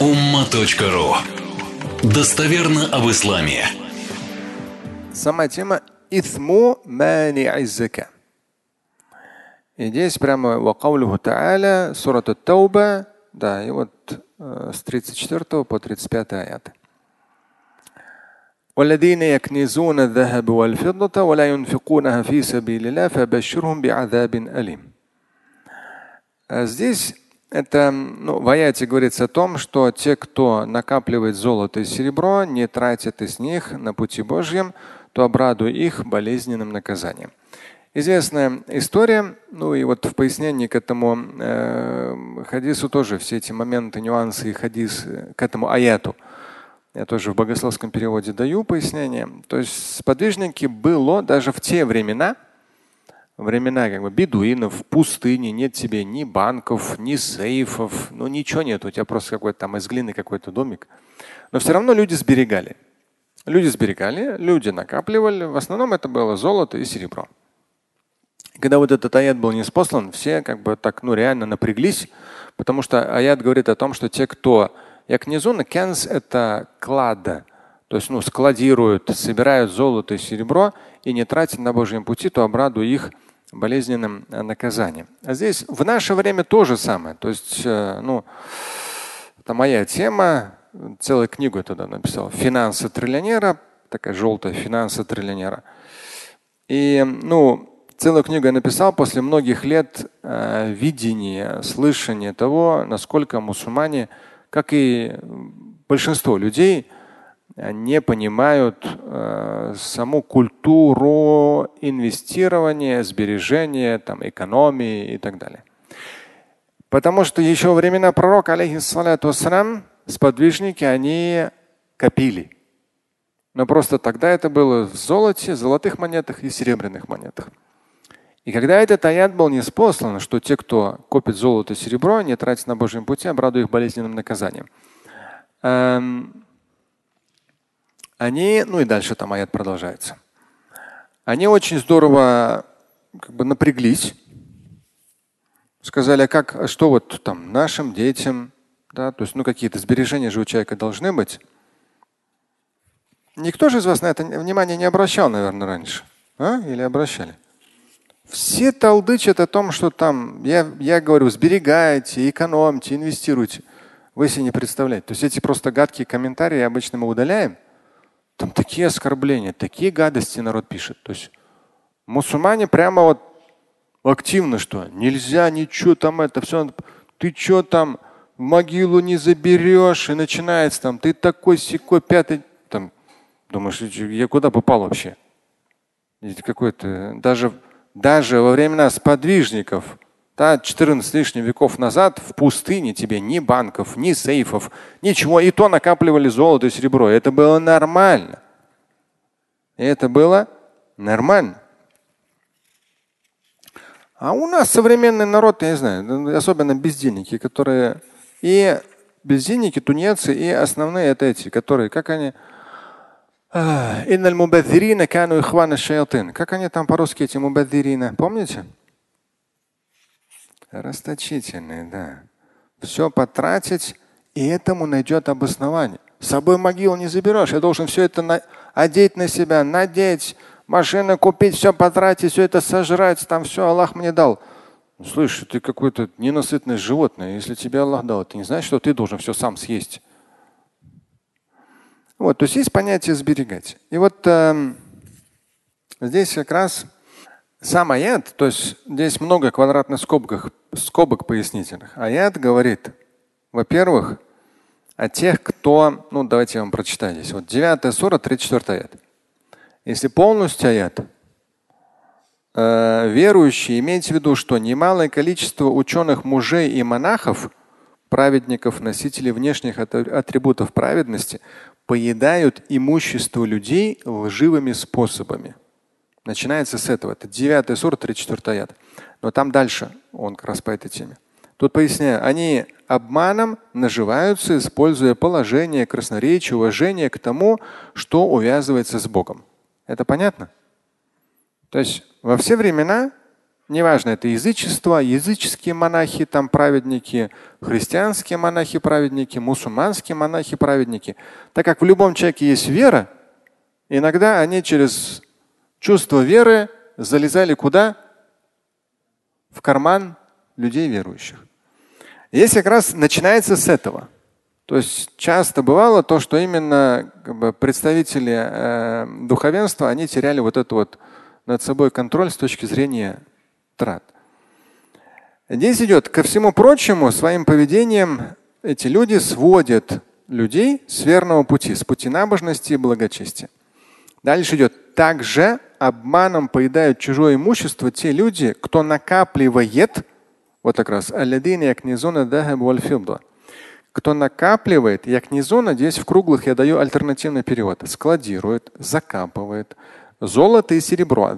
umma.ru Достоверно об исламе. Сама тема ithmu mani зака. И здесь прямо вакаулюху та'аля, сурат Тауба, да, и вот э, с 34 по 35 аят. والذين يكنزون الذهب والفضة ولا ينفقونها في سبيل الله فبشرهم بعذاب أليم. Здесь это ну, в аяте говорится о том, что те, кто накапливает золото и серебро, не тратят из них на пути Божьем, то обрадуй их болезненным наказанием. Известная история, ну и вот в пояснении к этому э, хадису тоже все эти моменты, нюансы и хадис э, к этому аяту. Я тоже в богословском переводе даю пояснение. То есть сподвижники было даже в те времена, времена как бы бедуинов, в пустыне, нет тебе ни банков, ни сейфов, ну ничего нет, у тебя просто какой-то там из глины какой-то домик. Но все равно люди сберегали. Люди сберегали, люди накапливали. В основном это было золото и серебро. Когда вот этот аят был неспослан, все как бы так ну реально напряглись, потому что аят говорит о том, что те, кто як низун, кенс это клад, то есть ну, складируют, собирают золото и серебро и не тратят на Божьем пути, то обрадуй их болезненным э, наказанием. А здесь в наше время то же самое. То есть, э, ну, это моя тема, целую книгу я туда написал. Финансы триллионера, такая желтая финансы триллионера. И, ну, целую книгу я написал после многих лет э, видения, слышания того, насколько мусульмане, как и большинство людей, не понимают э, саму культуру инвестирования, сбережения, там, экономии и так далее. Потому что еще во времена пророка, алейхиссалату вассалам, сподвижники, они копили. Но просто тогда это было в золоте, золотых монетах и серебряных монетах. И когда этот аят был неспослан, что те, кто копит золото и серебро, не тратят на Божьем пути, обрадуют их болезненным наказанием. Эм, они, ну и дальше там аят продолжается. Они очень здорово как бы напряглись, сказали, а как, что вот там нашим детям, да, то есть ну какие-то сбережения же у человека должны быть. Никто же из вас на это внимание не обращал, наверное, раньше, а? Или обращали? Все толдычат о том, что там, я, я говорю, сберегайте, экономьте, инвестируйте. Вы себе не представляете. То есть эти просто гадкие комментарии обычно мы удаляем. Там такие оскорбления, такие гадости народ пишет. То есть мусульмане прямо вот активно что? Нельзя ничего там это все. Ты что там в могилу не заберешь и начинается там. Ты такой секой пятый. Там думаешь, я куда попал вообще? Какой-то даже даже во времена сподвижников да, 14 лишних веков назад в пустыне тебе ни банков, ни сейфов, ничего. И то накапливали золото и серебро. Это было нормально. Это было нормально. А у нас современный народ, я не знаю, особенно бездельники, которые и бездельники, тунецы, и основные это эти, которые, как они, как они там по-русски эти мубадзирина, помните? Расточительные, да. Все потратить, и этому найдет обоснование. С собой могилу не заберешь. Я должен все это на... одеть на себя, надеть, машину купить, все потратить, все это сожрать, там все Аллах мне дал. Слышь, ты какое-то ненасытное животное. Если тебе Аллах дал, ты не знаешь, что ты должен все сам съесть. Вот, то есть есть понятие сберегать. И вот э, здесь как раз сам аят, то есть здесь много квадратных скобок, скобок пояснительных. Аят говорит, во-первых, о тех, кто, ну давайте я вам прочитаю здесь. Вот 9 сура, 34 аят. Если полностью аят, э, верующие, имейте в виду, что немалое количество ученых мужей и монахов, праведников, носителей внешних атрибутов праведности, поедают имущество людей лживыми способами. Начинается с этого. Это 9 сура, 34 аят. Но там дальше он как раз по этой теме. Тут поясняю, они обманом наживаются, используя положение, красноречие, уважение к тому, что увязывается с Богом. Это понятно? То есть во все времена Неважно, это язычество, языческие монахи, там праведники, христианские монахи, праведники, мусульманские монахи, праведники. Так как в любом человеке есть вера, иногда они через чувство веры залезали куда? В карман людей верующих. Здесь как раз начинается с этого. То есть часто бывало то, что именно как бы, представители э, духовенства, они теряли вот этот вот над собой контроль с точки зрения трат. Здесь идет ко всему прочему, своим поведением эти люди сводят людей с верного пути, с пути набожности и благочестия. Дальше идет. Также обманом поедают чужое имущество те люди, кто накапливает, вот как раз, кто накапливает, якнизона, здесь в круглых я даю альтернативный перевод, складирует, закапывает. Золото и серебро,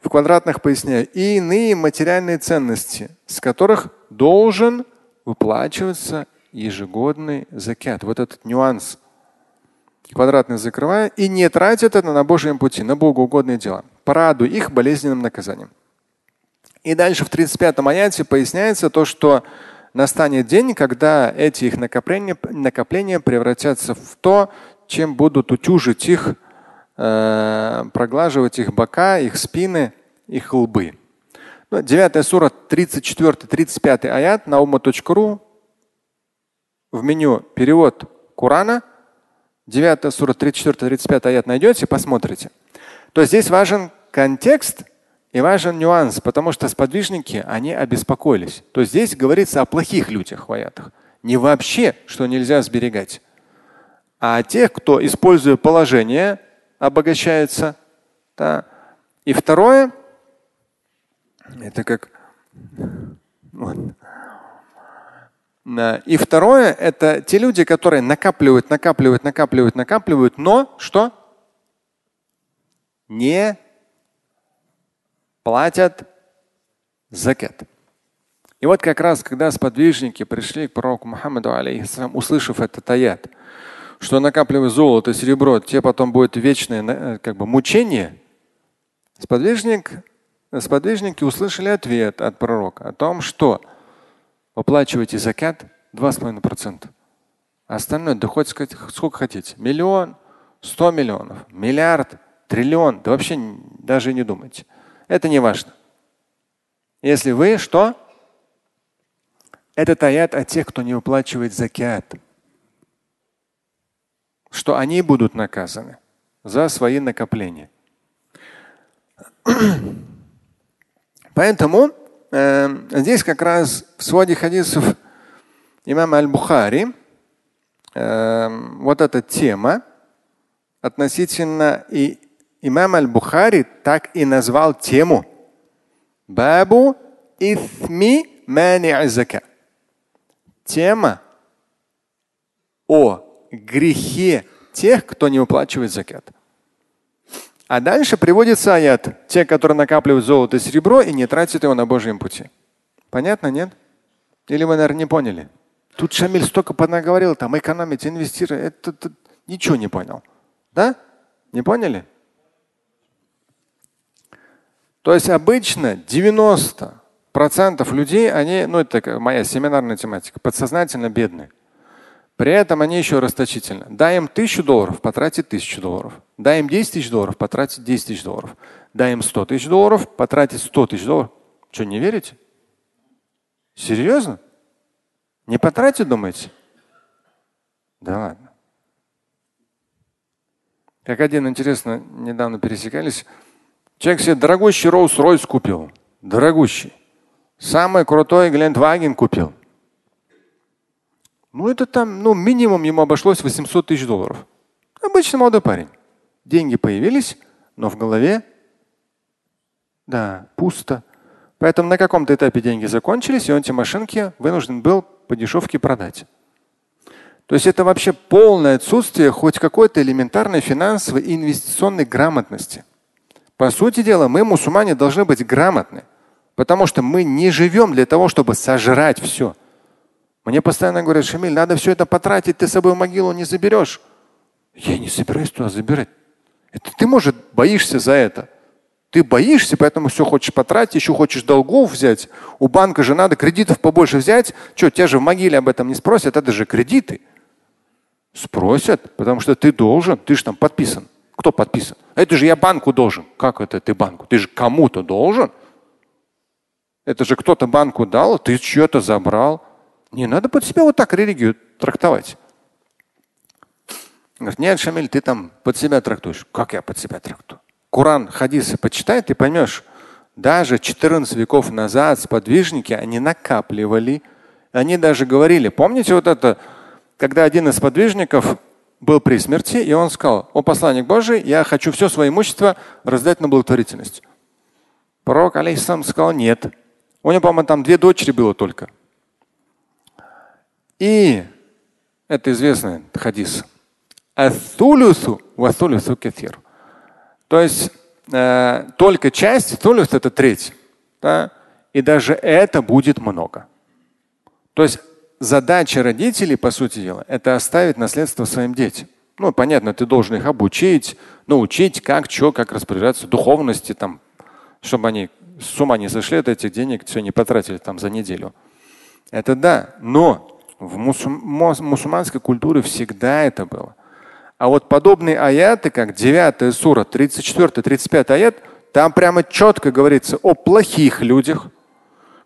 в квадратных поясняю, и иные материальные ценности, с которых должен выплачиваться ежегодный закят. Вот этот нюанс. Квадратный закрывая и не тратят это на Божьем пути, на богоугодные дела. Порадуй их болезненным наказанием. И дальше в 35 аяте поясняется то, что настанет день, когда эти их накопления, накопления превратятся в то, чем будут утюжить их, э, проглаживать их бока, их спины, их лбы. Ну, 9 сура, 34-35 аят на ума.ру в меню перевод Корана. 9 сура, 34-35 аят найдете, посмотрите. То здесь важен контекст и важен нюанс, потому что сподвижники, они обеспокоились. То есть здесь говорится о плохих людях в аятах. Не вообще, что нельзя сберегать, а о тех, кто, используя положение, обогащается. Да. И второе, это как вот. И второе, это те люди, которые накапливают, накапливают, накапливают, накапливают, но что? Не платят закат. И вот как раз, когда сподвижники пришли к пророку Мухаммаду, алейхиссалам, услышав этот аят, что накапливая золото, серебро, те потом будет вечное э, как бы, мучение, сподвижник, сподвижники услышали ответ от пророка о том, что выплачивайте закат 2,5%. А остальное, да хоть сколько хотите. Миллион, сто миллионов, миллиард, триллион. Да вообще даже не думайте. Это не важно. Если вы что? Этот аят о тех, кто не выплачивает закят. Что они будут наказаны за свои накопления. Поэтому э, здесь как раз в своде хадисов имама Аль-Бухари э, вот эта тема относительно и Имам Аль-Бухари так и назвал тему Бабу ифми мани зака. Тема о грехе тех, кто не выплачивает закат. А дальше приводится аят. Те, которые накапливают золото и серебро и не тратят его на Божьем пути. Понятно, нет? Или вы, наверное, не поняли? Тут Шамиль столько понаговорил, там экономить, инвестировать. Это, это, ничего не понял. Да? Не поняли? То есть обычно 90% людей, они, ну это моя семинарная тематика, подсознательно бедные. При этом они еще расточительны. Дай им тысячу долларов, потратить тысячу долларов. Дай им 10 тысяч долларов, потратить 10 тысяч долларов. Дай им 100 тысяч долларов, потратить 100 тысяч долларов. Что, не верите? Серьезно? Не потратить, думаете? Да ладно. Как один, интересно, недавно пересекались. Человек себе дорогущий Rolls-Royce купил. Дорогущий. Самый крутой Глендваген купил. Ну, это там, ну, минимум ему обошлось 800 тысяч долларов. Обычный молодой парень. Деньги появились, но в голове, да, пусто. Поэтому на каком-то этапе деньги закончились, и он эти машинки вынужден был по дешевке продать. То есть это вообще полное отсутствие хоть какой-то элементарной финансовой и инвестиционной грамотности. По сути дела, мы, мусульмане, должны быть грамотны, потому что мы не живем для того, чтобы сожрать все. Мне постоянно говорят, Шамиль, надо все это потратить, ты с собой могилу не заберешь. Я не собираюсь туда забирать. Это ты, может, боишься за это. Ты боишься, поэтому все хочешь потратить, еще хочешь долгов взять. У банка же надо кредитов побольше взять. Что, тебя же в могиле об этом не спросят, это же кредиты. Спросят, потому что ты должен, ты же там подписан. Кто подписан? Это же я банку должен. Как это ты банку? Ты же кому-то должен. Это же кто-то банку дал, ты что-то забрал. Не надо под себя вот так религию трактовать. Нет, Шамиль, ты там под себя трактуешь. Как я под себя трактую? Коран, хадисы почитай, ты поймешь. Даже 14 веков назад сподвижники, они накапливали. Они даже говорили, помните вот это, когда один из сподвижников был при смерти, и он сказал, о посланник Божий, я хочу все свое имущество раздать на благотворительность. Пророк, алейхиссалам, сказал, нет. У него, по-моему, там две дочери было только. И это известный хадис. То есть э, только часть, тулюс это треть. Да? И даже это будет много. То есть задача родителей, по сути дела, это оставить наследство своим детям. Ну, понятно, ты должен их обучить, научить, как, что, как распоряжаться, духовности, там, чтобы они с ума не сошли от этих денег, все не потратили там за неделю. Это да. Но в мусульм... мусульманской культуре всегда это было. А вот подобные аяты, как 9 сура, 34-35 аят, там прямо четко говорится о плохих людях,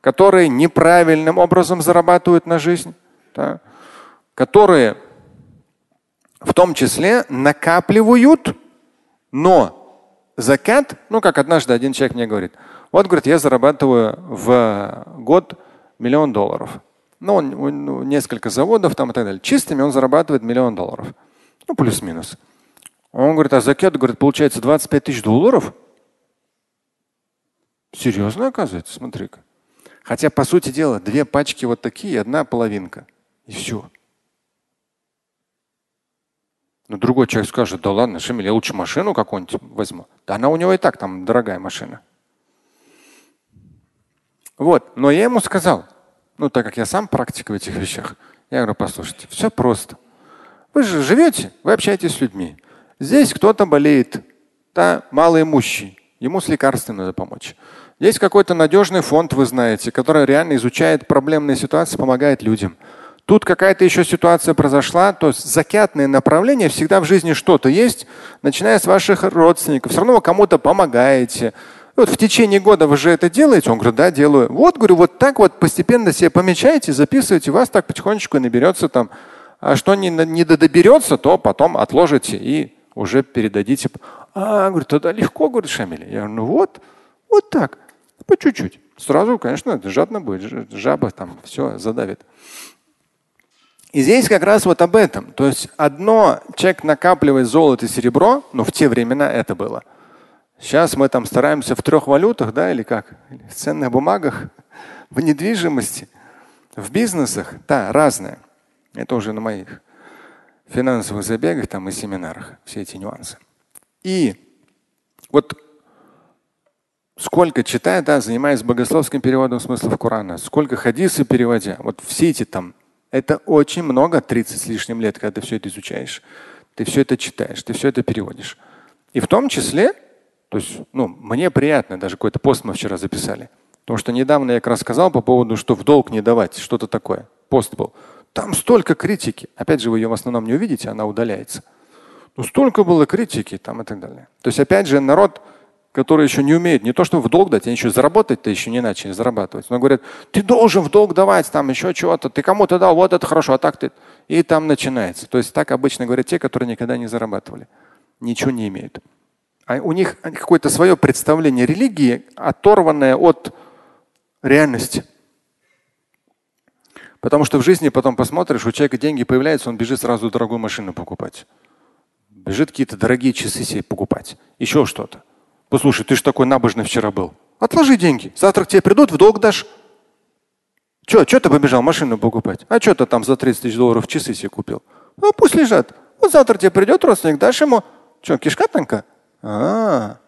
которые неправильным образом зарабатывают на жизнь, да, которые в том числе накапливают, но закат, ну как однажды один человек мне говорит, вот говорит, я зарабатываю в год миллион долларов. Ну, он, он, несколько заводов там и так далее. Чистыми он зарабатывает миллион долларов. Ну, плюс-минус. Он говорит, а закет, говорит, получается 25 тысяч долларов? Серьезно, оказывается, смотри-ка. Хотя, по сути дела, две пачки вот такие, одна половинка. И все. Но другой человек скажет, да ладно, Шамиль, я лучше машину какую-нибудь возьму. Да она у него и так там дорогая машина. Вот, но я ему сказал, ну так как я сам практик в этих вещах, я говорю, послушайте, все просто. Вы же живете, вы общаетесь с людьми. Здесь кто-то болеет, да, малоимущий, ему с лекарствами надо помочь. Есть какой-то надежный фонд, вы знаете, который реально изучает проблемные ситуации, помогает людям. Тут какая-то еще ситуация произошла, то есть закятное направление, всегда в жизни что-то есть, начиная с ваших родственников. Все равно вы кому-то помогаете. Вот в течение года вы же это делаете? Он говорит, да, делаю. Вот, говорю, вот так вот постепенно себе помечайте, записывайте, у вас так потихонечку наберется там а что не, не доберется, то потом отложите и уже передадите. А, говорит, тогда легко, говорит Шамиль. Я говорю, ну вот, вот так, по чуть-чуть. Сразу, конечно, жадно будет, жаба там все задавит. И здесь как раз вот об этом. То есть одно, человек накапливает золото и серебро, но в те времена это было. Сейчас мы там стараемся в трех валютах, да, или как? В ценных бумагах, в недвижимости, в бизнесах, да, разное. Это уже на моих финансовых забегах там и семинарах, все эти нюансы. И вот сколько читая, да, занимаясь богословским переводом смыслов Корана, сколько хадисы переводя, вот все эти там, это очень много, 30 с лишним лет, когда ты все это изучаешь. Ты все это читаешь, ты все это переводишь. И в том числе, то есть, ну, мне приятно, даже какой-то пост мы вчера записали. Потому что недавно я как раз сказал по поводу, что в долг не давать, что-то такое. Пост был. Там столько критики. Опять же, вы ее в основном не увидите, она удаляется. Но столько было критики там и так далее. То есть, опять же, народ, который еще не умеет не то, что в долг дать, они еще заработать-то еще не начали зарабатывать. Но говорят, ты должен в долг давать там еще чего-то, ты кому-то дал, вот это хорошо, а так ты. И там начинается. То есть так обычно говорят те, которые никогда не зарабатывали, ничего не имеют. А у них какое-то свое представление религии, оторванное от реальности. Потому что в жизни потом посмотришь, у человека деньги появляются, он бежит сразу дорогую машину покупать. Бежит какие-то дорогие часы себе покупать. Еще что-то. Послушай, ты же такой набожный вчера был. Отложи деньги. Завтра к тебе придут, в долг дашь. Че, че ты побежал машину покупать? А что ты там за 30 тысяч долларов часы себе купил? Ну пусть лежат. Вот завтра тебе придет родственник, дашь ему. Что, кишка тонка? А, -а, а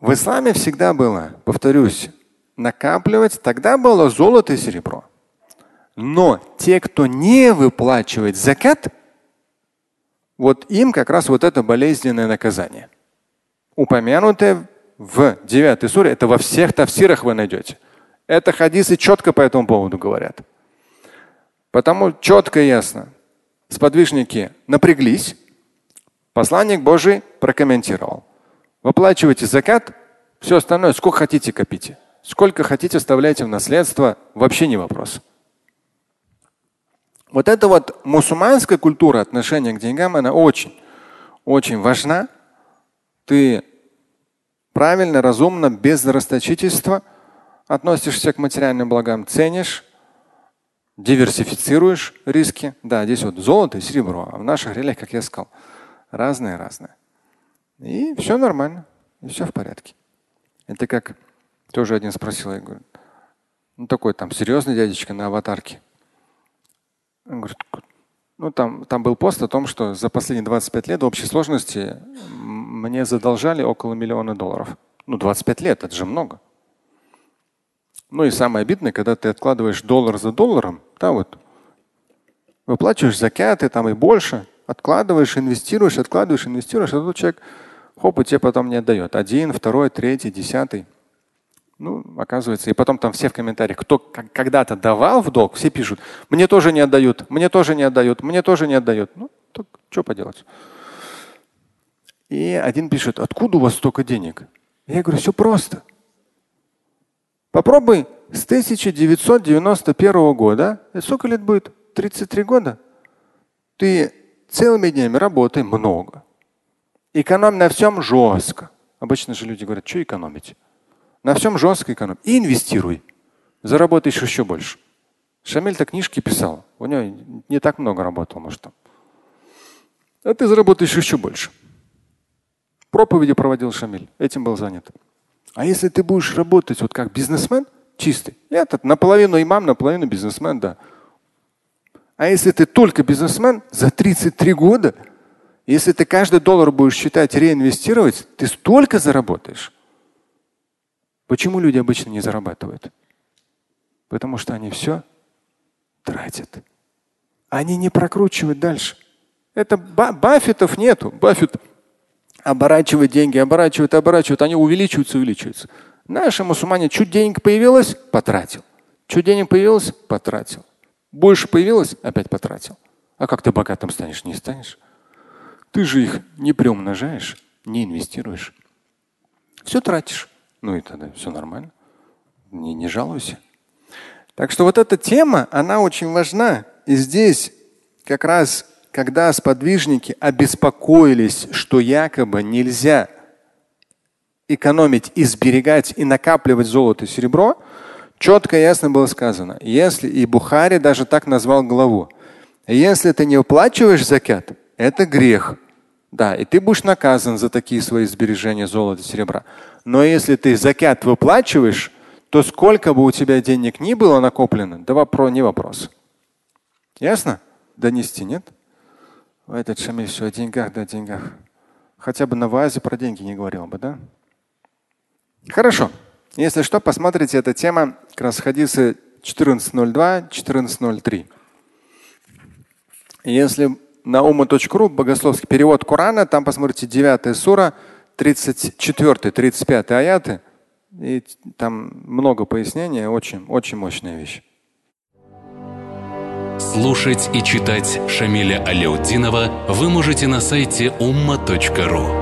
В исламе всегда было, повторюсь, накапливать, тогда было золото и серебро. Но те, кто не выплачивает закат, вот им как раз вот это болезненное наказание. упомянутые в 9 суре. Это во всех тафсирах вы найдете. Это хадисы четко по этому поводу говорят. Потому четко и ясно. Сподвижники напряглись. Посланник Божий прокомментировал. Выплачивайте закат, все остальное сколько хотите копите. Сколько хотите оставляйте в наследство, вообще не вопрос. Вот эта вот мусульманская культура отношения к деньгам, она очень, очень важна. Ты правильно, разумно, без расточительства относишься к материальным благам, ценишь, диверсифицируешь риски. Да, здесь вот золото и серебро, а в наших реалиях, как я сказал, разные-разные. И все нормально, и все в порядке. Это как тоже один спросил, я говорю, ну такой там серьезный дядечка на аватарке. Он говорит, ну там, там был пост о том, что за последние 25 лет в общей сложности мне задолжали около миллиона долларов. Ну 25 лет, это же много. Ну и самое обидное, когда ты откладываешь доллар за долларом, да, вот выплачиваешь закяты там и больше, откладываешь, инвестируешь, откладываешь, инвестируешь, а тут человек хоп, и тебе потом не отдает. Один, второй, третий, десятый. Ну, оказывается, и потом там все в комментариях, кто когда-то давал в долг, все пишут, мне тоже не отдают, мне тоже не отдают, мне тоже не отдают. Ну, так что поделать. И один пишет, откуда у вас столько денег? Я говорю, все просто. Попробуй с 1991 года, сколько лет будет? 33 года. Ты целыми днями работай много. Экономь на всем жестко. Обычно же люди говорят, что экономить? На всем жестко экономь. И инвестируй. Заработаешь еще больше. Шамиль-то книжки писал. У него не так много работал, может там. А ты заработаешь еще больше. Проповеди проводил Шамиль. Этим был занят. А если ты будешь работать вот как бизнесмен, чистый, этот наполовину имам, наполовину бизнесмен, да. А если ты только бизнесмен за 33 года, если ты каждый доллар будешь считать реинвестировать, ты столько заработаешь. Почему люди обычно не зарабатывают? Потому что они все тратят. Они не прокручивают дальше. Это Баффетов нету. Баффет оборачивает деньги, оборачивает, оборачивает, они увеличиваются, увеличиваются. Наши мусульмане чуть денег появилось, потратил. Чуть денег появилось, потратил. Больше появилось, опять потратил. А как ты богатым станешь? Не станешь. Ты же их не приумножаешь, не инвестируешь. Все тратишь. Ну и тогда все нормально. Не, не жалуйся. Так что вот эта тема, она очень важна. И здесь как раз, когда сподвижники обеспокоились, что якобы нельзя экономить и сберегать и накапливать золото и серебро, четко и ясно было сказано. Если и Бухари даже так назвал главу. Если ты не уплачиваешь закят, это грех. Да, и ты будешь наказан за такие свои сбережения золота и серебра. Но если ты закят выплачиваешь, то сколько бы у тебя денег ни было накоплено, да вопрос, не вопрос. Ясно? Донести нет? Этот Шамиль все о деньгах, да о деньгах. Хотя бы на вазе про деньги не говорил бы, да? Хорошо. Если что, посмотрите, эта тема как раз хадисы 14.02, 14.03. Если на ума.ру, богословский перевод Корана, там посмотрите 9 сура, 34-35 аяты. И там много пояснений, очень, очень мощная вещь. Слушать и читать Шамиля Аляутдинова вы можете на сайте umma.ru.